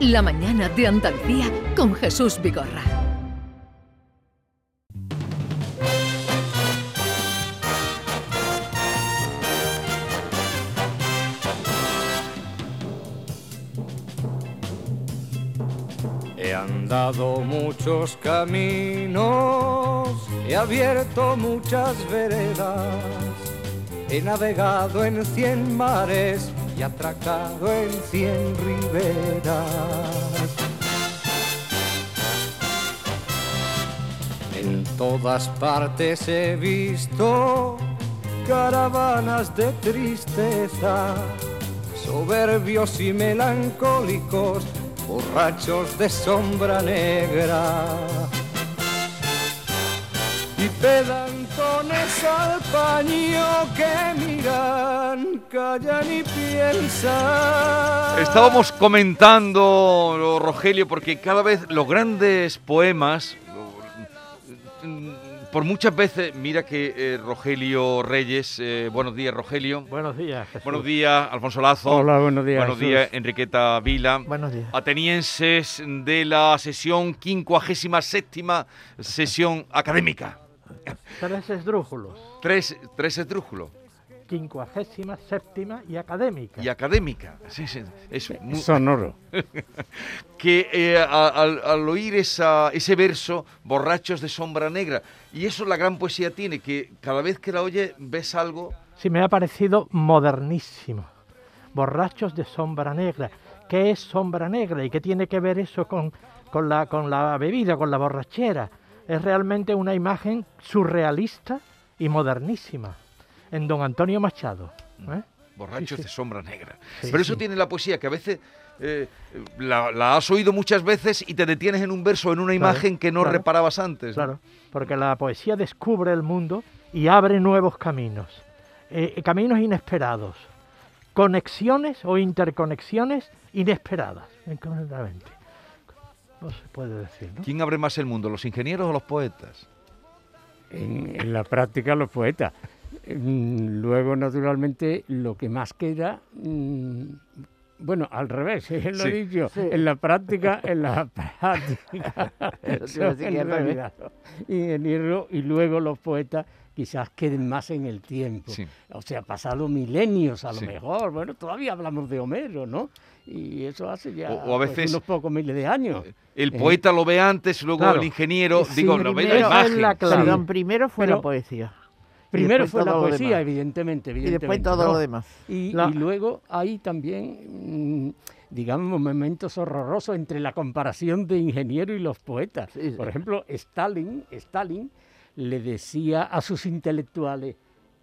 La mañana de Andalucía con Jesús Vigorra. He andado muchos caminos, he abierto muchas veredas, he navegado en cien mares y atracado en cien riberas. En todas partes he visto caravanas de tristeza, soberbios y melancólicos, borrachos de sombra negra. Y pedantones al paño que miran, callan y piensan. Estábamos comentando, Rogelio, porque cada vez los grandes poemas, por muchas veces, mira que eh, Rogelio Reyes, eh, buenos días Rogelio. Buenos días, Jesús. Buenos días, Alfonso Lazo. Hola, buenos días, Buenos Jesús. días, Enriqueta Vila. Buenos días. Atenienses de la sesión quincuagésima séptima sesión académica. Tres esdrújulos, Tres, tres esdrújulos. quincuagésima, séptima y académica. Y académica. Sí, sí, eso. mu- Sonoro. que eh, a- al, al oír esa, ese verso, borrachos de sombra negra, y eso la gran poesía tiene, que cada vez que la oye ves algo, Sí, me ha parecido modernísimo. Borrachos de sombra negra. ¿Qué es sombra negra y qué tiene que ver eso con, con, la, con la bebida, con la borrachera? Es realmente una imagen surrealista y modernísima en don Antonio Machado. ¿eh? borrachos Sí, sí. de sombra negra. Sí, Pero eso tiene la poesía, que a veces eh, la, la has oído muchas veces y te detienes en un verso, en una Claro, imagen que no claro. reparabas antes. Claro, porque la poesía descubre el mundo y abre nuevos caminos, eh, caminos inesperados, conexiones o interconexiones inesperadas. No se puede decir, ¿no? ¿Quién abre más el mundo, los ingenieros o los poetas? En, en la práctica los poetas. Mm, Luego, naturalmente, lo que más queda, mm, bueno, al revés, eh, lo Sí. he dicho, en la práctica, en la práctica, son en al revés. realidad los ingenieros y luego los poetas quizás queden más en el tiempo. Sí. O sea, pasado milenios a lo Sí. mejor, bueno, todavía hablamos de Homero, ¿no? Y eso hace ya O- o a pues, unos pocos miles de años. El Eh, poeta lo ve antes, luego claro. el ingeniero, Sí, digo, lo ve la Primero imagen. la primero fue Pero- la poesía. Primero fue la poesía, evidentemente, Y después todo ¿no? lo demás. Y, La- y luego hay también, mm, digamos, momentos horrorosos entre la comparación de ingeniero y los poetas. Sí, sí. Por ejemplo, Stalin, Stalin le decía a sus intelectuales,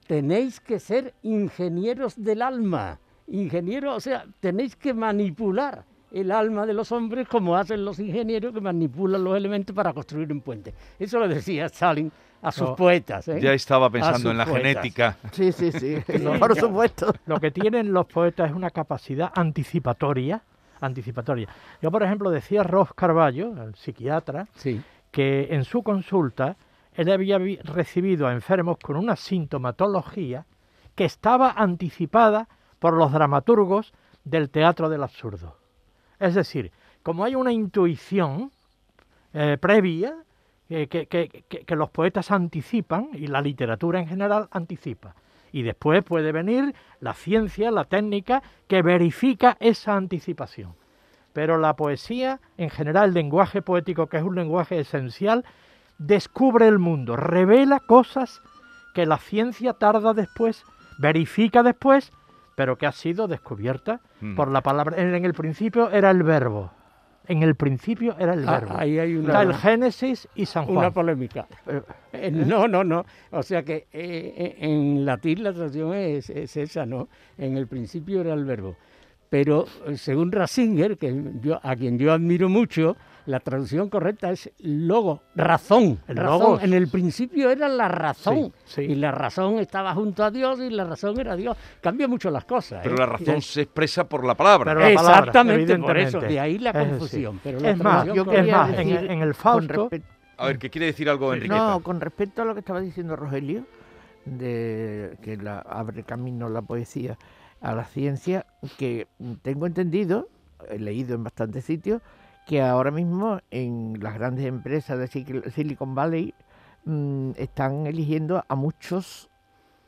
tenéis que ser ingenieros del alma. Ingenieros, o sea, tenéis que manipular el alma de los hombres como hacen los ingenieros que manipulan los elementos para construir un puente. Eso lo decía Stalin a sus No, poetas. ¿eh? Ya estaba pensando en la poetas. genética. Sí, sí, sí. Por supuesto. Lo que tienen los poetas es una capacidad anticipatoria, anticipatoria. Yo, por ejemplo, decía Ross Carballo, el psiquiatra, Sí. que en su consulta él había recibido a enfermos con una sintomatología que estaba anticipada por los dramaturgos del teatro del absurdo. Es decir, como hay una intuición eh, previa que, que- que- que los poetas anticipan y la literatura en general anticipa. Y después puede venir la ciencia, la técnica, que verifica esa anticipación. Pero la poesía, en general, el lenguaje poético, que es un lenguaje esencial, descubre el mundo, revela cosas que la ciencia tarda después, verifica después, pero que ha sido descubierta Mm. por la palabra. En, en el principio era el verbo. En el principio era el Ah, verbo. ahí hay Está el una, Génesis y San una Juan. polémica. Pero- Eh, no, no, no. O sea que eh, eh, en latín la traducción es, es esa, ¿no? En el principio era el verbo. Pero eh, según Ratzinger, que yo, a quien yo admiro mucho, la traducción correcta es logo, razón. El razón. logos. En el principio era la razón. Sí, sí. Y la razón estaba junto a Dios y la razón era Dios. Cambia mucho las cosas. Pero ¿eh? la razón se expresa por la palabra. Pero la palabra, Exactamente, por eso. De ahí la confusión. pero la es más, traducción yo es quería más, en, decir en el Fausto, A ver, ¿qué quiere decir algo, Enriqueta? No, con respecto a lo que estaba diciendo Rogelio, de que la, abre camino la poesía a la ciencia, que tengo entendido, he leído en bastantes sitios, que ahora mismo en las grandes empresas de Sil- Silicon Valley mm, están eligiendo a muchos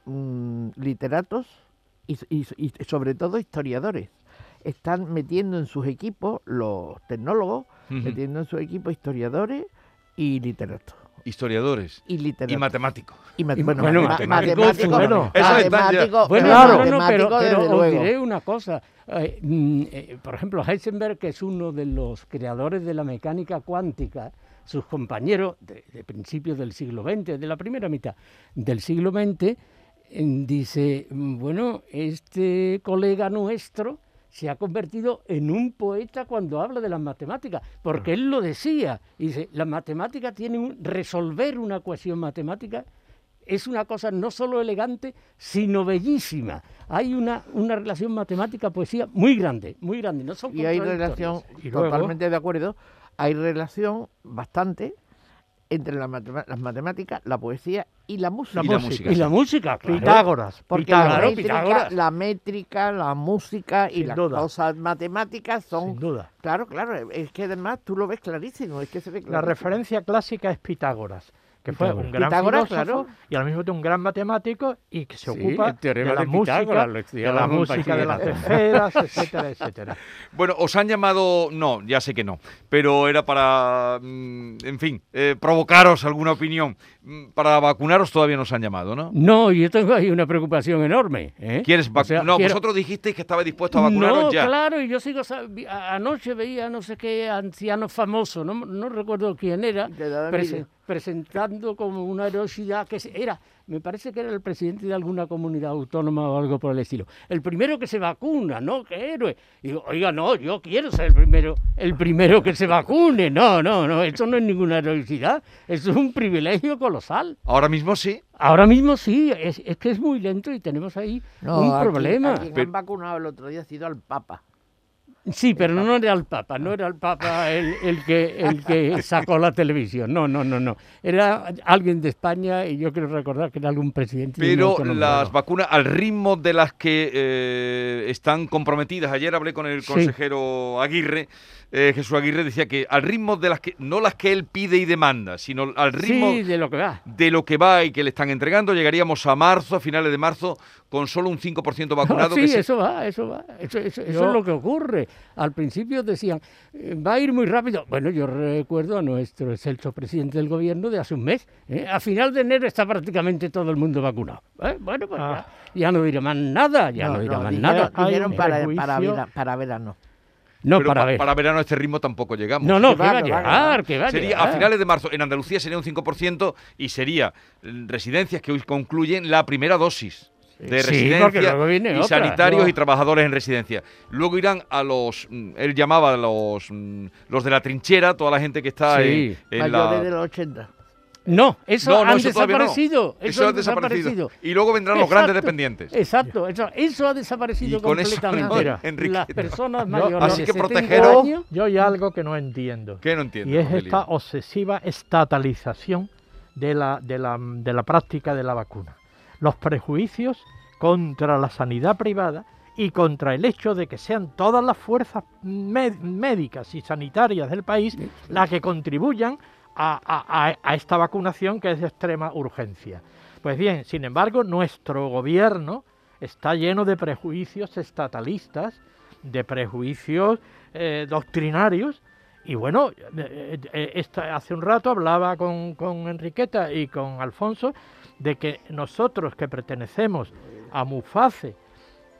mm, literatos y, y- y sobre todo historiadores. Están metiendo en sus equipos, los tecnólogos, metiendo en su equipo historiadores y literatos. Historiadores Y literatos. y matemáticos. Y mat- Y- bueno, bueno, ma- matemáticos, matemáticos, bueno. Bueno, pero no, no, no, pero, os luego. diré una cosa. Eh, mm, eh, por ejemplo, Heisenberg, que es uno de los creadores de la mecánica cuántica, sus compañeros de, de principios del siglo XX, de la primera mitad del siglo XX, eh, dice, mm, bueno, este colega nuestro se ha convertido en un poeta cuando habla de las matemáticas, porque él lo decía, y dice, la matemática tiene un, resolver una ecuación matemática es una cosa no solo elegante, sino bellísima. Hay una, una relación matemática-poesía muy grande, muy grande. No son Y hay relación, Y luego- totalmente de acuerdo, hay relación bastante entre la las matemáticas, la poesía y la música. Y la música. Y la música, claro. Pitágoras. Porque Pitágoras. La, métrica, Pitágoras. la métrica, la música y Sin las duda. cosas matemáticas son... Sin duda. Claro, claro, es que además tú lo ves clarísimo, es que se ve La clarísimo. referencia clásica es Pitágoras, que fue Pitágoras. un gran Pitágoras, filósofo claro. y al mismo tiempo un gran matemático y que se Sí, ocupa de la de música, de la estudiábamos en música de las esferas, etcétera, etcétera. Bueno, os han llamado, no, ya sé que no, pero era para, mm, en fin, eh, provocaros alguna opinión. Mm, Para vacunaros todavía nos han llamado, ¿no? No, yo tengo ahí una preocupación enorme. ¿eh? ¿Quieres O sea, no, quiero- vosotros dijisteis que estaba dispuesto a vacunaros no, ya. claro, y yo sigo. Anoche veía no sé qué anciano famoso, no, no recuerdo quién era, prese- presentando como una heroicidad que se- era, me parece que era el presidente de alguna comunidad autónoma o algo por el estilo. El primero que se vacuna, ¿no? ¡Qué héroe! Y digo, oiga, no, yo quiero ser el primero, el primero que se vacune. No, no, no, esto no es ninguna heroicidad, esto es un privilegio colosal. Ahora mismo sí. Ahora mismo sí, es, es que es muy lento y tenemos ahí No, un aquí- problema. a quien Pero- han vacunado el otro día ha sido al Papa. Sí, pero no era el Papa, no era el Papa el, el que, el que sacó la televisión, no, no, no, no. Era alguien de España y yo quiero recordar que era algún presidente. Pero las vacunas, al ritmo de las que eh, están comprometidas, ayer hablé con el Sí. consejero Aguirre, eh, Jesús Aguirre decía que al ritmo de las que, no las que él pide y demanda, sino al ritmo Sí, de lo que va. de lo que va y que le están entregando, llegaríamos a marzo, a finales de marzo, con solo un 5% vacunado. sí, que se- eso va, eso va. Eso, eso- eso Yo- es lo que ocurre. Al principio decían, eh, va a ir muy rápido. Bueno, yo recuerdo a nuestro excelso presidente del gobierno de hace un mes. ¿eh? A final de enero está prácticamente todo el mundo vacunado. ¿eh? Bueno, pues Ah. ya, ya no diré más nada, ya no, diré más dijeron, nada. Dijeron para, para verano. No, pero para pa- ver. para verano a este ritmo tampoco llegamos. No, no, Que que va, va a que va, que llegar, va. que va a Sería llegar. a finales de marzo. En Andalucía sería un 5% y sería mm, residencias que hoy concluyen la primera dosis de Sí, residencia y otra. sanitarios No. y trabajadores en residencia. Luego irán a los, mm, él llamaba a los, mm, los de la trinchera, toda la gente que está Sí. en, en Mayores la... de los 80. No, eso No, no, han eso todavía no. desaparecido. Eso, ha desaparecido. Y luego vendrán los grandes dependientes. Exacto, eso, eso ha desaparecido Y con eso, completamente. no, Enrique, Las personas Yo- mayores Así de que 70 protegeros- años, Yo hay algo que no entiendo. ¿Qué no entiendo? Y es Rogelio? esta obsesiva estatalización de la, de, la, de la práctica de la vacuna. Los prejuicios contra la sanidad privada y contra el hecho de que sean todas las fuerzas mé- médicas y sanitarias del país las que contribuyan a, esta vacunación que es de extrema urgencia. Pues bien, sin embargo, nuestro gobierno está lleno de prejuicios estatalistas, de prejuicios eh, doctrinarios, y bueno, eh, eh, hace un rato hablaba con, con Enriqueta y con Alfonso de que nosotros que pertenecemos a Muface,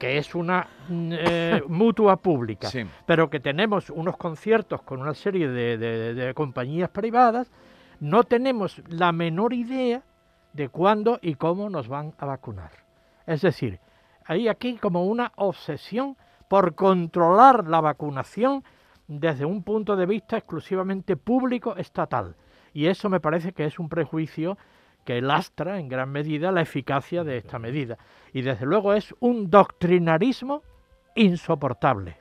que es una mm, eh, mutua pública, Sí. pero que tenemos unos conciertos con una serie de, de- de compañías privadas, no tenemos la menor idea de cuándo y cómo nos van a vacunar. Es decir, hay aquí como una obsesión por controlar la vacunación desde un punto de vista exclusivamente público estatal. Y eso me parece que es un prejuicio que lastra en gran medida la eficacia de esta medida. Y desde luego es un doctrinarismo insoportable.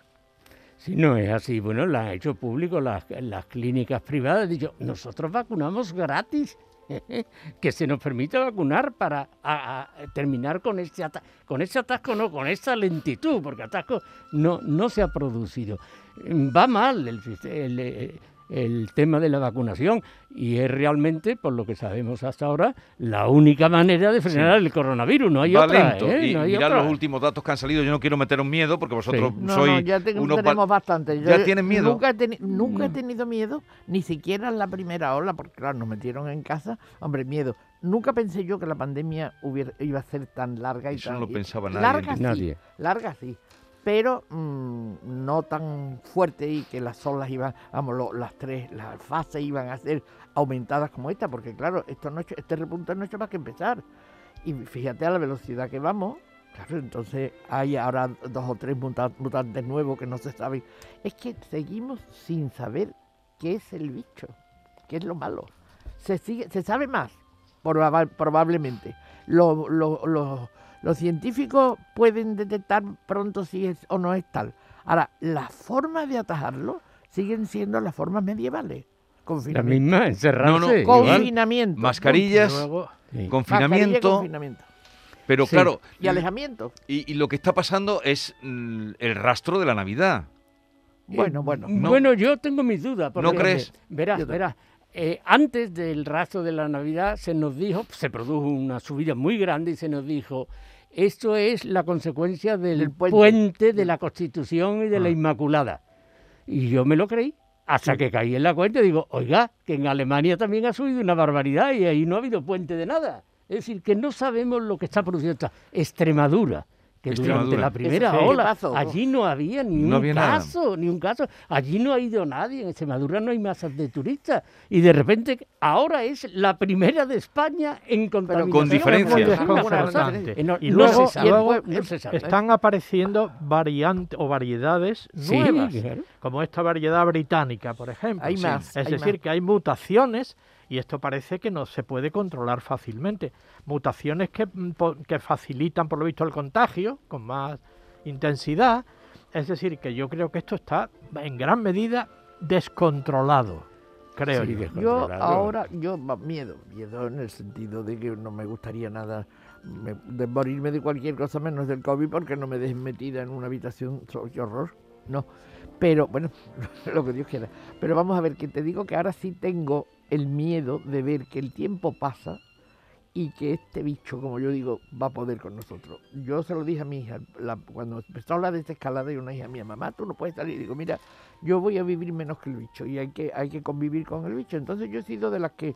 si no es así, bueno, la han hecho público las, las clínicas privadas, dicho, nosotros vacunamos gratis, que se nos permita vacunar para a- a terminar con este, ata- con este atasco, no, con esta lentitud, porque atasco no, no se ha producido. Va mal el, el, el tema de la vacunación y es realmente, por lo que sabemos hasta ahora, la única manera de frenar el coronavirus. No hay Va otra. lento. ¿eh? Y No hay mirad otra. los últimos datos que han salido. Yo no quiero meteros miedo porque vosotros No, sois no, ya unos tenemos bastante. ¿Ya tienen miedo? Nunca, he, teni- nunca he tenido miedo, ni siquiera en la primera ola, porque claro, nos metieron en casa. Hombre, miedo. Nunca pensé yo que la pandemia hubiera, iba a ser tan larga y Eso tan... no lo y- pensaba nadie, Larga sí, Nadie. larga sí. Pero mm, no tan fuerte y que las olas iban, vamos, las tres, las fases iban a ser aumentadas como esta, porque claro, esto no este repunte no ha hecho más que empezar. Y fíjate a la velocidad que vamos, claro, entonces hay ahora dos o tres muta- mutantes nuevos que no se saben. Es que seguimos sin saber qué es el bicho, qué es lo malo. Se, sigue, se sabe más, proba- probablemente. Lo- lo- lo- los científicos pueden detectar pronto si es o no es tal. Ahora, las formas de atajarlo siguen siendo las formas medievales. La Confinamiento. misma, encerrarse. No, no, igual. Confinamiento. Mascarillas, Luego, Sí. Mascarilla y confinamiento. confinamiento. Pero Sí. claro, Y alejamiento. y, y lo que está pasando es el rastro de la Navidad. Bueno, bueno. No. Bueno, yo tengo mis dudas. porque, crees? Verás, verás. Eh, antes del rastro de la Navidad se nos dijo, se produjo una subida muy grande y se nos dijo, esto es la consecuencia del, puente. de la Constitución y de la Ah. Inmaculada. Y yo me lo creí. Hasta que caí en la cuenta y digo, oiga, que en Alemania también ha subido una barbaridad y ahí no ha habido puente de nada. Es decir, que no sabemos lo que está produciendo esta Extremadura. Que durante la primera Eso ola, allí no había ni No un había nada. caso, ni un caso. Allí no ha ido nadie, en Extremadura no hay masas de turistas. Y de repente, ahora es la primera de España en contaminación. con diferencia. Eh, no- Y no luego, se sabe, luego no se sabe. están apareciendo variantes o variedades Sí, nuevas, claro. como esta variedad británica, por ejemplo. Hay más, Es hay decir, más. que hay mutaciones y esto parece que no se puede controlar fácilmente. Mutaciones que, mm, que facilitan, por lo visto, el contagio con más intensidad. Es decir, que yo creo que esto está en gran medida descontrolado, creo Sí, yo. descontrolado. Yo Controlado. ahora, yo miedo, miedo en el sentido de que no me gustaría nada me- de morirme de cualquier cosa menos del COVID porque no me dejen metida en una habitación, qué horror, no. Pero bueno, lo que Dios quiera. Pero vamos a ver, que te digo que ahora sí tengo el miedo de ver que el tiempo pasa y que este bicho, como yo digo, va a poder con nosotros. Yo se lo dije a mi hija, la- cuando empezó a hablar de esta escalada, y una hija mía, mamá, tú no puedes salir. Y digo, mira, yo voy a vivir menos que el bicho y hay que, hay que convivir con el bicho. Entonces yo he sido de las que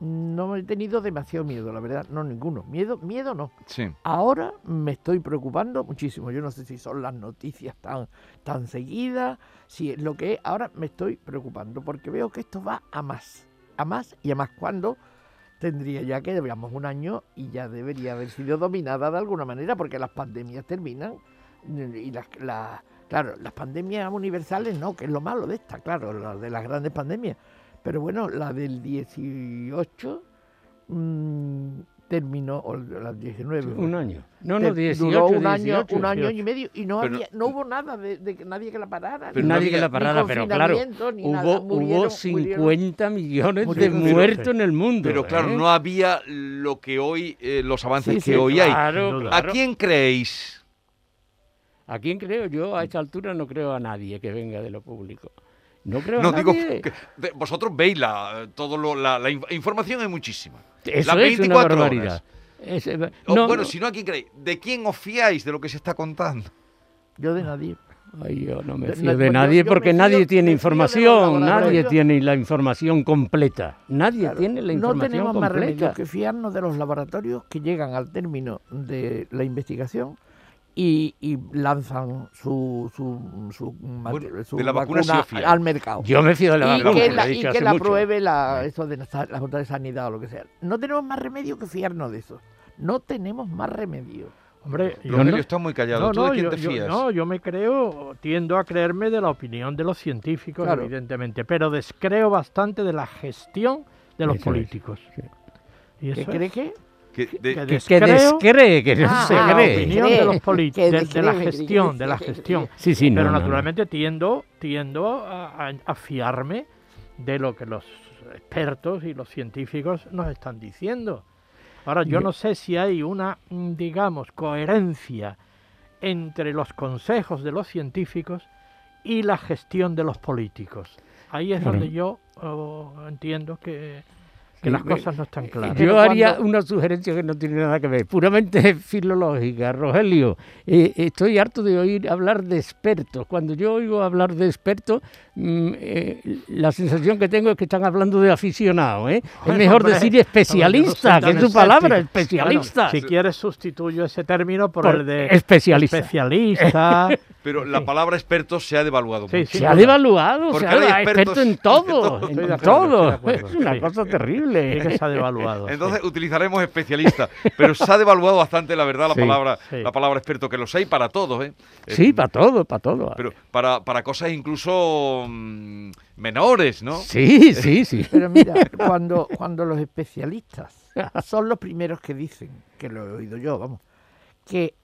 no he tenido demasiado miedo, la verdad, no ninguno. Miedo, miedo no. Sí. Ahora me estoy preocupando muchísimo. Yo no sé si son las noticias tan, tan seguidas, si es lo que es. Ahora me estoy preocupando porque veo que esto va a más, a más y a más. Cuando tendría ya que llevamos un año y ya debería haber sido dominada de alguna manera porque las pandemias terminan y las, las- claro, las pandemias universales no, que es lo malo de esta, claro, la de las grandes pandemias. Pero bueno, la del 18 mm, terminó, o la 19. Un año. No, no, 18, duró un año, 18. un año y medio y no Pero- había, no hubo nada de, de que nadie que la parara. Pero Nadie que la parara, pero claro, hubo, nada. hubo Murieron- 50 millones de murieron- Pero- muertos en el mundo. Pero claro, ¿eh? no había lo que hoy, eh, los avances Sí, que sí, hoy hay. Claro, Sin duda. ¿A claro. quién creéis? ¿A quién creo yo? A esta altura no creo a nadie que venga de lo público. No creo No a digo que de- vosotros veis la, todo lo- la, la inf- información hay muchísima. Eso las es una 24 barbaridad. horas. Es- eh, O, no, bueno, no. si no, ¿a quién creéis? ¿De quién os fiáis de lo que se está contando? Yo de nadie. Ay, yo no me De- fío no, de yo- nadie yo porque nadie tiene de información, nadie tiene la información completa. Nadie Claro, tiene la no información tenemos más remedio completa. que fiarnos de los laboratorios que llegan al término de la investigación y, y lanzan su, su, su, mate- Bueno, su de la vacuna al mercado. Yo me fío de la y vacuna, que la, y que la mucho. apruebe la, eso de la, Junta de Sanidad o lo que sea. No tenemos más remedio que fiarnos de eso. No tenemos más remedio. Hombre, yo no- está muy callado. No, ¿Tú no, de quién yo, te yo- fías? no, yo me creo, tiendo a creerme de la opinión de los científicos, Claro. evidentemente, pero descreo bastante de la gestión de los Eso es, políticos. sí. Y ¿Qué eso cree es, que? Que de- que Que, descree, que no Ah, se ah, la cree. opinión Cree, de los políticos, de, de la gestión, de la gestión. Sí, sí, no, pero no, no. naturalmente tiendo, tiendo a, a- a fiarme de lo que los expertos y los científicos nos están diciendo. Ahora, yo no sé si hay una, mm, digamos, coherencia entre los consejos de los científicos y la gestión de los políticos. Ahí es donde yo oh, entiendo que, que Sí, las cosas no están claras. Yo Pero haría cuando- una sugerencia que no tiene nada que ver, puramente filológica. Rogelio, eh, estoy harto de oír hablar de expertos. Cuando yo oigo hablar de expertos, mm, eh, la sensación que tengo es que están hablando de aficionados. ¿eh? es mejor hombre, decir especialista, que es su palabra, escéptico. especialista. Bueno, si quieres sustituyo ese término por, Por el de especialista. especialista. Pero la palabra experto se ha devaluado Sí, mucho. sí. Se ha devaluado, Porque se ha expertos en todo, en acuerdo, todo. Es una sí. cosa Sí terrible. que se ha devaluado. sí. Entonces utilizaremos especialista, pero se ha devaluado bastante la verdad la Sí. palabra Sí. la palabra experto que los hay para todos, ¿eh? Eh, Sí, para todo, para todo. pero para, para cosas incluso menores, ¿no? Sí, sí, sí. Pero mira, cuando, cuando los especialistas son los primeros que dicen, que lo he oído yo, vamos, que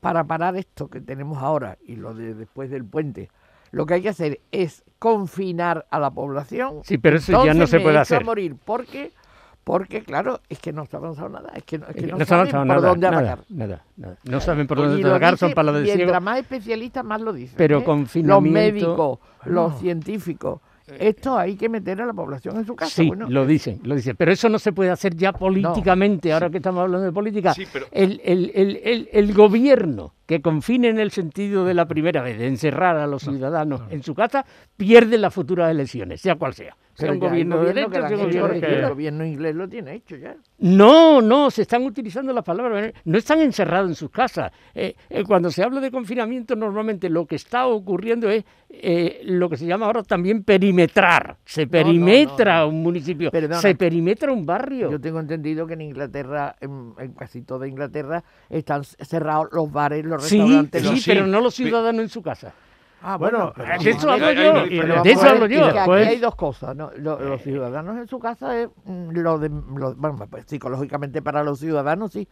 para parar esto que tenemos ahora y lo de después del puente, lo que hay que hacer es confinar a la población. Sí, pero eso ya no se me puede hacer. a morir porque, porque claro, es que no se ha avanzado nada, es que no, es que no, no se ha saben por nada, dónde nada, atacar. nada, nada. No saben por Y dónde atacar, son palos de ciego. Mientras más especialistas, más lo dicen. Pero ¿eh? confinamiento- Los médicos, los científicos. Esto hay que meter a la población en su casa. Sí, bueno, lo dicen, lo dicen. Pero eso no se puede hacer ya políticamente, ahora que estamos hablando de política. Sí, pero- el, el- el- el- el gobierno que confine en el sentido de la primera vez, de encerrar a los ciudadanos en su casa, pierde las futuras elecciones, sea cual sea. Sea un gobierno de la sea un gobierno de el gobierno inglés lo tiene hecho ya. No, no, se están utilizando las palabras. No están encerrados en sus casas. Eh, eh, cuando se habla de confinamiento, normalmente lo que está ocurriendo es eh, lo que se llama ahora también perimetrar. Se perimetra no. un municipio, Perdona. se perimetra un barrio. Yo tengo entendido que en Inglaterra, en, en casi toda Inglaterra, están cerrados los bares, los Sí, restaurantes. sí, los- sí. pero no los ciudadanos en su casa. Ah, Bueno, de eso hablo yo, de eso hablo yo. Aquí hay dos cosas. ¿no? Lo- Los, ciudadanos en su casa es mm, lo de. lo- bueno, pues, psicológicamente para los ciudadanos sí.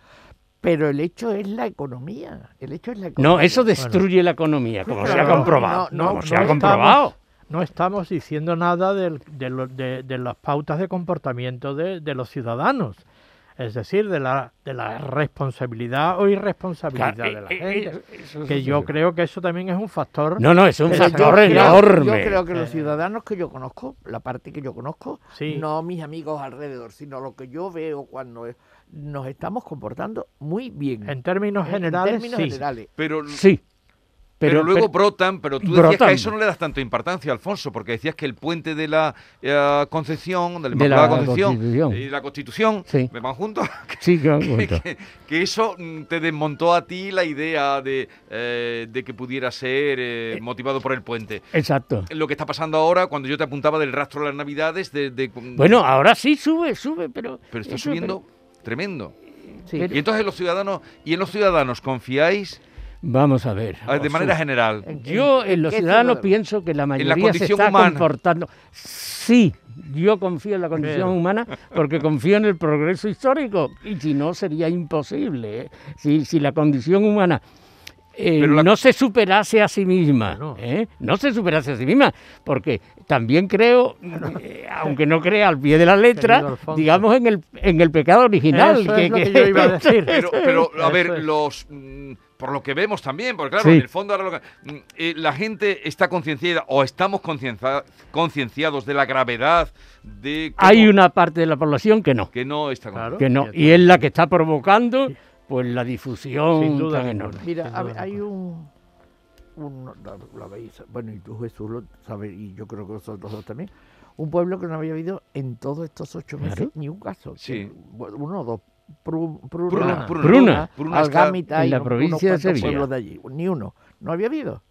Pero el hecho es la economía. El hecho es la economía. No, eso destruye la economía, como se ha comprobado. no, no, como se no ha comprobado. estamos- no estamos diciendo nada del- de, lo- de- de las pautas de comportamiento de, de los ciudadanos. Es decir, de la, de la responsabilidad o irresponsabilidad Claro, de la eh, eh, gente. eso- eso que yo sí. creo que eso también es un factor. No, no, es un factor creo- enorme. Yo creo que los Eh. ciudadanos que yo conozco, la parte que yo conozco, Sí. no mis amigos alrededor, sino lo que yo veo cuando nos estamos comportando muy bien. En términos En generales, términos sí. generales. Pero, Sí. Pero, luego pero- brotan, pero tú decías que a eso no le das tanto importancia, Alfonso, porque decías que el puente de la eh, Concepción, de la De la Concepción Constitución. y la Constitución, Sí. ¿me van juntos? Sí, que que, que- que eso mm, te desmontó a ti la idea de, eh, de que pudiera ser eh, motivado por el puente. Exacto. Lo que está pasando ahora, cuando yo te apuntaba del rastro de las Navidades, de, de- Bueno, ahora sí sube, sube, pero... pero está eso, subiendo tremendo. Sí. Y entonces los ciudadanos, y en los ciudadanos confiáis Vamos a ver. a ver, de manera general. En- Yo en- los ciudadanos ciudadano? pienso que la mayoría se está humana. comportando. Sí, yo confío en la condición Pero- humana porque confío en el progreso histórico y si no sería imposible. ¿eh? Si, si la condición humana eh, la- no se superase a sí misma. ¿eh? no se superase a sí misma, porque también creo, eh, aunque no crea al pie de la letra, digamos en el, en el pecado original. Eso es lo que yo iba a decir. Pero, pero a Eso ver, es. los mm, por lo que vemos también, porque claro, Sí. en el fondo ahora lo que- mm, eh, la gente está concienciada o estamos conciencia- concienciados de la gravedad de cómo- Hay una parte de la población que no. que no está Claro. que no, Y es la que está provocando pues la Sin difusión duda tan enorme. Mira, Sin a duda ver, hay un, un- lo, lo habéis- bueno, y tú Jesús lo sabes, y yo creo que vosotros dos también, un pueblo que no había habido en todos estos ocho meses Claro. ni un caso. Sí. uno o dos. Pru- Pruna, Pruna, Pruna. Pruna. En y la unos- provincia unos de Sevilla. pueblos de allí. Ni uno. No había habido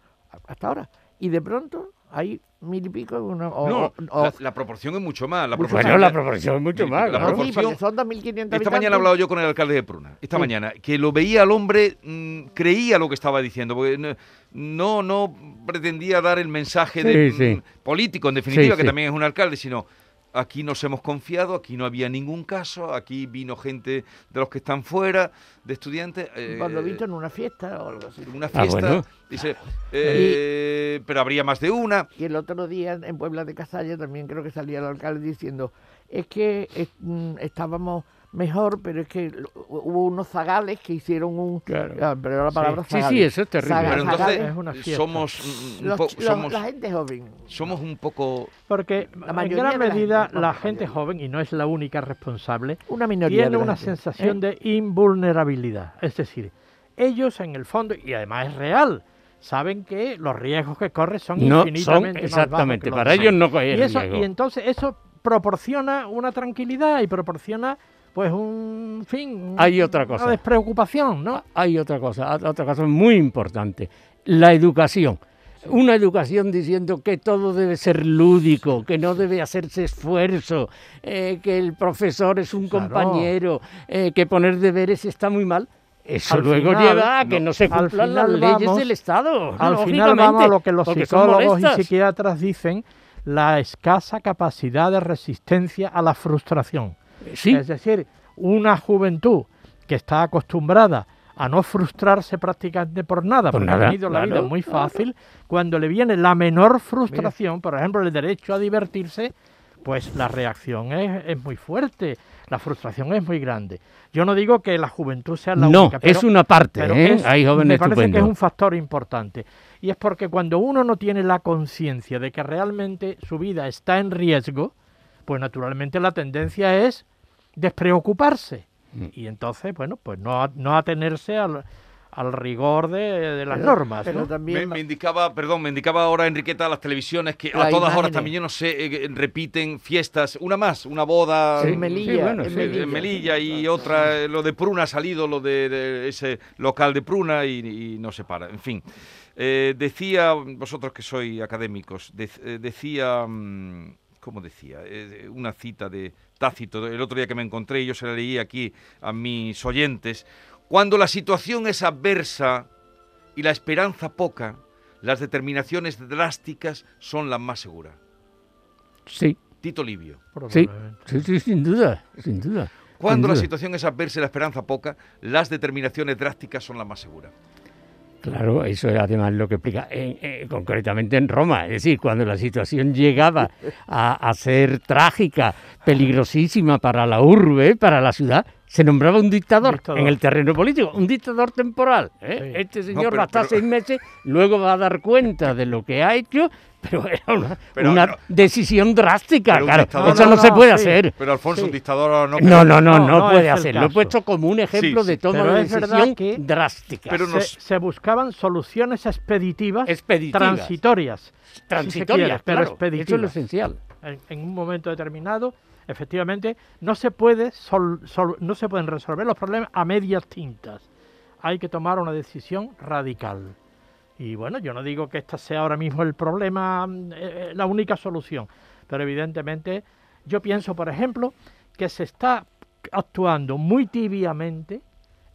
hasta ahora. Y de pronto hay mil y pico. Uno, o, No, o- o- la, la proporción es mucho más. La proporción, Bueno, la proporción es mucho más. La claro. sí, proporción- porque son 2.500 Esta mañana he hablado yo con el alcalde de Pruna, esta Sí. mañana, que lo veía al hombre, mm, creía lo que estaba diciendo, porque no, no, no pretendía dar el mensaje de, Sí, sí. mm, político, en definitiva, Sí, que sí. también es un alcalde, sino aquí nos hemos confiado, aquí no había ningún caso, aquí vino gente de los que están fuera, de estudiantes. eh, lo visto en una fiesta o algo así. una Ah, fiesta, bueno. dice, eh, pero habría más de una. Y el otro día en Puebla de Casalla también creo que salía el alcalde diciendo, es que eh, mm, estábamos mejor, pero es que hubo unos zagales que hicieron un... Claro. Ah, pero la palabra Sí, sí, zagales. eso es terrible. Zaga- Pero entonces zagales, es una fiesta. somos, un los po- ch- los- somos, la gente joven. somos un poco... Porque La en gran la medida gente, la gente joven, y no es la única responsable, Una minoría tiene una gente, sensación ¿eh? de invulnerabilidad. Es decir, ellos en el fondo, y además es real, saben que los riesgos que corren son No, son infinitamente más bajos exactamente. que los Para demás. ellos no y eso riesgo. y entonces eso proporciona una tranquilidad y proporciona pues un fin Hay otra cosa. una despreocupación no Hay otra cosa, otra cosa muy importante, la educación. Una educación diciendo que todo debe ser lúdico, que no debe hacerse esfuerzo, eh, que el profesor es un Claro. compañero, eh, que poner deberes está muy mal. Eso Al luego final, lleva a que no, se cumplan las leyes vamos- del Estado. al final vamos a lo que los psicólogos y psiquiatras dicen la escasa capacidad de resistencia a la frustración Sí, Es decir, una juventud que está acostumbrada a no frustrarse prácticamente por nada, Por porque nada, ha tenido la vida muy fácil, cuando le viene la menor frustración, por ejemplo, el derecho a divertirse, pues la reacción es, es muy fuerte, la frustración es muy grande. Yo no digo que la juventud sea la no, única, pero, es una parte, pero ¿eh? es- Hay jóvenes me parece que es un factor importante. Y es porque cuando uno no tiene la conciencia de que realmente su vida está en riesgo, pues naturalmente la tendencia es despreocuparse. Mm. Y entonces, bueno, pues no, a- no atenerse al, al rigor de, de las Pero- normas. pero ¿no? también Me, indicaba, perdón, me indicaba ahora Enriqueta las televisiones que a todas horas también, yo no sé, eh, repiten fiestas, una más, una boda Sí, mm, Melilla, sí, bueno, en sí, Melilla. en Melilla y otra, eh, lo de Pruna ha salido, lo de, de ese local de Pruna y, y no se para, en fin. Eh, decía, vosotros que sois académicos, eh, decía, mm, ¿cómo decía? Eh, una cita de Tácito, el otro día que me encontré y yo se la leí aquí a mis oyentes, cuando la situación es adversa y la esperanza poca, las determinaciones drásticas son las más seguras. Sí, Tito Livio. sí, Probablemente. sí, sí, sin duda, sin duda. Cuando sin la duda. situación es adversa y la esperanza poca, las determinaciones drásticas son las más seguras. Claro, eso es además lo que explica en- eh, concretamente en Roma. Es decir, cuando la situación llegaba a, a ser trágica, peligrosísima para la urbe, para la ciudad, se nombraba un dictador, Dictador. en el terreno político, un dictador temporal. ¿eh? Sí. Este señor pero- va a estar pero- seis meses, luego va a dar cuenta de lo que ha hecho, pero era una, Pero una no- decisión drástica. Claro, dictador- eso No, se puede sí. hacer. Pero Alfonso, Sí. un dictador no... No, no, no, No, puede hacerlo. Lo he puesto como un ejemplo Sí, de toma de decisión que- drástica. Pero se, nos- se buscaban soluciones expeditivas, Expeditivas. transitorias, si transitorias, pero claro, Eso es lo expeditivas. esencial. en, en un momento determinado, efectivamente, no se puede sol- no se pueden resolver los problemas a medias tintas. Hay que tomar una decisión radical. Y bueno, yo no digo que este sea ahora mismo el problema, mm, eh, eh, la única solución, pero evidentemente yo pienso, por ejemplo, que se está actuando muy tibiamente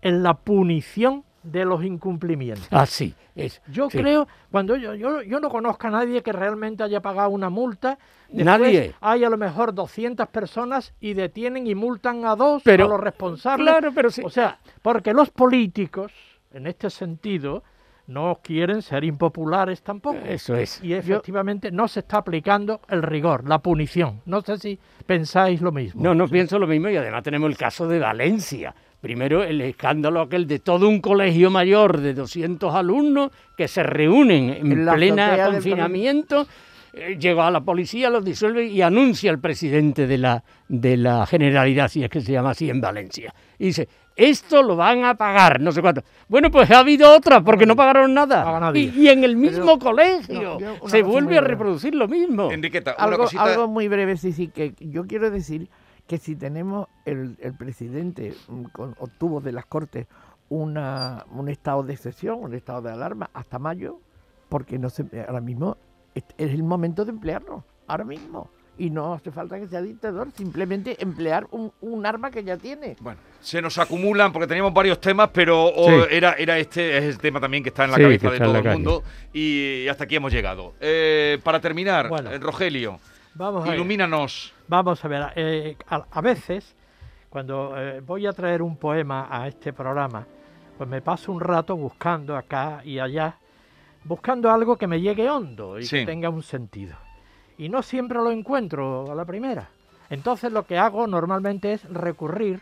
en la punición de los incumplimientos. Ah, sí. Es, Yo sí. creo, cuando yo, yo, yo no conozco a nadie que realmente haya pagado una multa. después Nadie. Hay a lo mejor 200 personas y detienen y multan a dos, Pero- a los responsables. Claro, pero sí. O sea, porque los políticos, en este sentido, no quieren ser impopulares tampoco. Eso es. Y efectivamente no se está aplicando el rigor, la punición. No sé si pensáis lo mismo. No, no pienso lo mismo y además tenemos el caso de Valencia. Primero, el escándalo aquel de todo un colegio mayor de 200 alumnos que se reúnen en, En plena confinamiento. eh, llegó a la policía, los disuelve y anuncia al presidente de la, de la Generalidad, si es que se llama así en Valencia. Y dice, esto lo van a pagar, no sé cuánto. Bueno, pues ha habido otra, porque no pagaron nada. Y, y en el mismo colegio no, se vuelve a reproducir lo mismo. Enriqueta, una algo, cosita... algo muy breve, sí, sí, que yo quiero decir que si tenemos el, el presidente mm, con- obtuvo de las Cortes una, un estado de excepción, un estado de alarma hasta mayo, porque no se, ahora mismo es, es el momento de emplearlo, ahora mismo. Y no hace falta que sea dictador, simplemente emplear un, un arma que ya tiene. Bueno, se nos acumulan porque teníamos varios temas, pero o Sí. era, era este es el tema también que está en la Sí, cabeza de todo el calle. mundo y hasta aquí hemos llegado. Eh, para terminar, Bueno. eh, Rogelio, Vamos a ver. Ilumínanos. Vamos a ver, eh, a, a veces, cuando eh, voy a traer un poema a este programa, pues me paso un rato buscando acá y allá, buscando algo que me llegue hondo y Sí. que tenga un sentido. Y no siempre lo encuentro a la primera. Entonces lo que hago normalmente es recurrir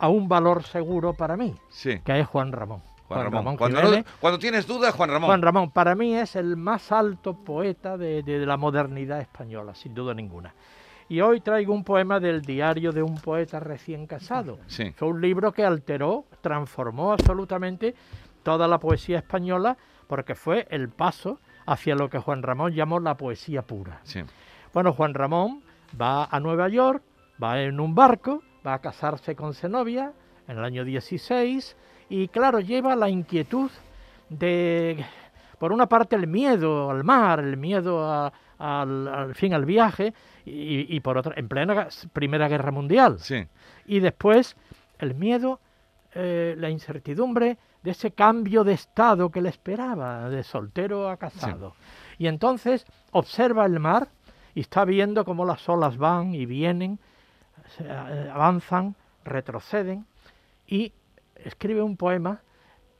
a un valor seguro para mí, Sí. que es Juan Ramón. Juan Ramón. Cuando, Jiménez. no- cuando tienes dudas, Juan Ramón. Juan Ramón, para mí es el más alto poeta de, de la modernidad española, sin duda ninguna. Y hoy traigo un poema del diario de un poeta recién casado. Sí. Fue un libro que alteró, transformó absolutamente toda la poesía española, porque fue el paso hacia lo que Juan Ramón llamó la poesía pura. Sí. Bueno, Juan Ramón va a Nueva York, va en un barco, va a casarse con Zenobia en el año 16 y claro, lleva la inquietud de, por una parte, el miedo al mar, el miedo a- al, al fin al viaje y, y por otra, en plena Primera Guerra Mundial. Sí. Y después el miedo, eh, la incertidumbre de ese cambio de estado que le esperaba, de soltero a casado. Y entonces observa el mar y está viendo cómo las olas van y vienen, eh, avanzan, retroceden y escribe un poema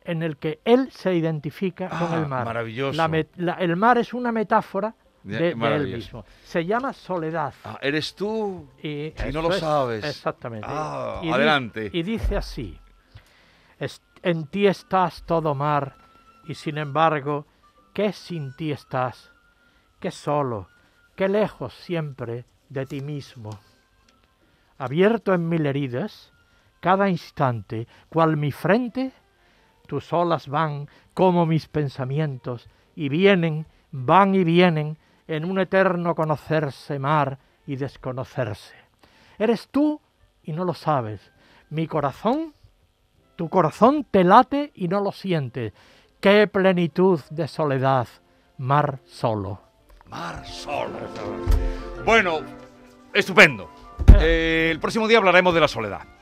en el que él se identifica con Ah, el mar. maravilloso. La met- la- el mar es una metáfora de, de él mismo. Se llama Soledad. Ah, eres tú. Y, no lo es, sabes. Exactamente. Ah, Y di- adelante. y dice así: "Es- En ti estás todo mar, y sin embargo, ¿qué sin ti estás? Qué solo, qué lejos siempre de ti mismo. Abierto en mil heridas, cada instante, cual mi frente, tus olas van como mis pensamientos, y vienen, van y vienen, en un eterno conocerse mar y desconocerse. Eres tú y no lo sabes. Mi corazón, tu corazón te late y no lo sientes. Qué plenitud de soledad, mar solo. Mar solo. Bueno, estupendo. Eh, el próximo día hablaremos de la soledad.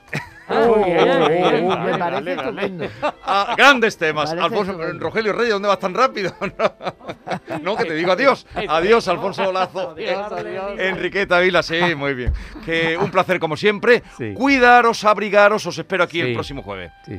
Me parece estupendo. Ah, grandes temas. Parece Alfonso, estupendo. Rogelio Reyes, ¿dónde vas tan rápido? no, que te digo adiós. Adiós, Alfonso Lazo. Adiós, adiós. Enriqueta Vila, sí, muy bien. Que un placer como siempre. Sí. Cuidaros, abrigaros, os espero aquí el próximo jueves. Sí,